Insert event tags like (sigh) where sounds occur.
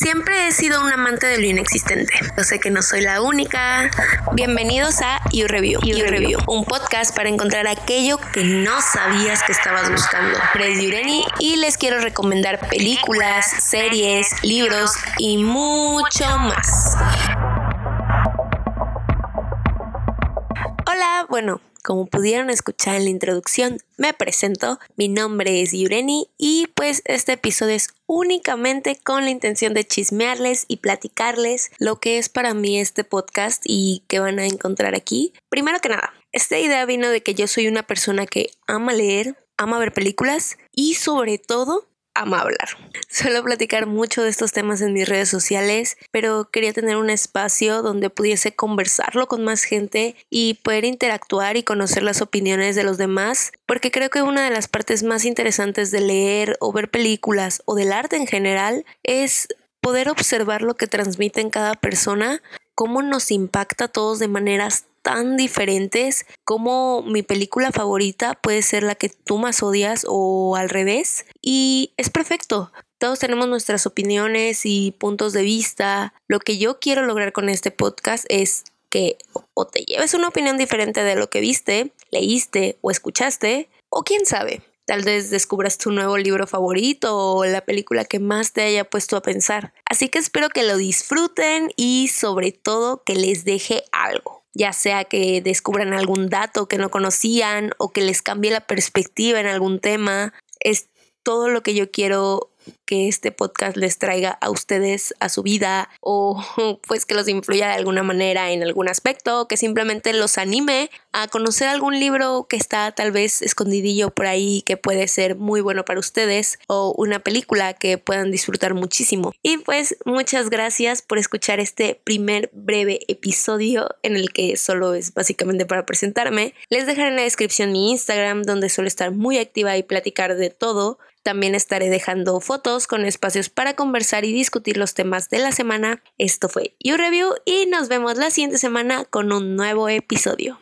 Siempre he sido un amante de lo inexistente. Yo sé que no soy la única. Bienvenidos a You Review, you Review, un podcast para encontrar aquello que no sabías que estabas buscando. Fred Yureni y les quiero recomendar películas, series, libros y mucho más. Hola, bueno, como pudieron escuchar en la introducción, me presento, mi nombre es Yureni y pues este episodio es únicamente con la intención de chismearles y platicarles lo que es para mí este podcast y que van a encontrar aquí. Primero que nada, esta idea vino de que yo soy una persona que ama leer, ama ver películas y sobre todo ama hablar. Suelo platicar mucho de estos temas en mis redes sociales, pero quería tener un espacio donde pudiese conversarlo con más gente y poder interactuar y conocer las opiniones de los demás, porque creo que una de las partes más interesantes de leer o ver películas o del arte en general es poder observar lo que transmite en cada persona, cómo nos impacta a todos de maneras tan diferentes como mi película favorita puede ser la que tú más odias o al revés. Y es perfecto. Todos tenemos nuestras opiniones y puntos de vista. Lo que yo quiero lograr con este podcast es que o te lleves una opinión diferente de lo que viste, leíste o escuchaste, o quién sabe, tal vez descubras tu nuevo libro favorito o la película que más te haya puesto a pensar. Así que espero que lo disfruten y sobre todo que les deje algo ya sea que descubran algún dato que no conocían o que les cambie la perspectiva en algún tema. Es todo lo que yo quiero que este podcast les traiga a ustedes a su vida o (laughs) pues que los influya de alguna manera en algún aspecto, que simplemente los anime a conocer algún libro que está tal vez escondidillo por ahí que puede ser muy bueno para ustedes o una película que puedan disfrutar muchísimo. Y pues muchas gracias por escuchar este primer breve episodio en el que solo es básicamente para presentarme. Les dejaré en la descripción mi Instagram donde suelo estar muy activa y platicar de todo. También estaré dejando fotos con espacios para conversar y discutir los temas de la semana. Esto fue You Review y nos vemos la siguiente semana con un nuevo episodio.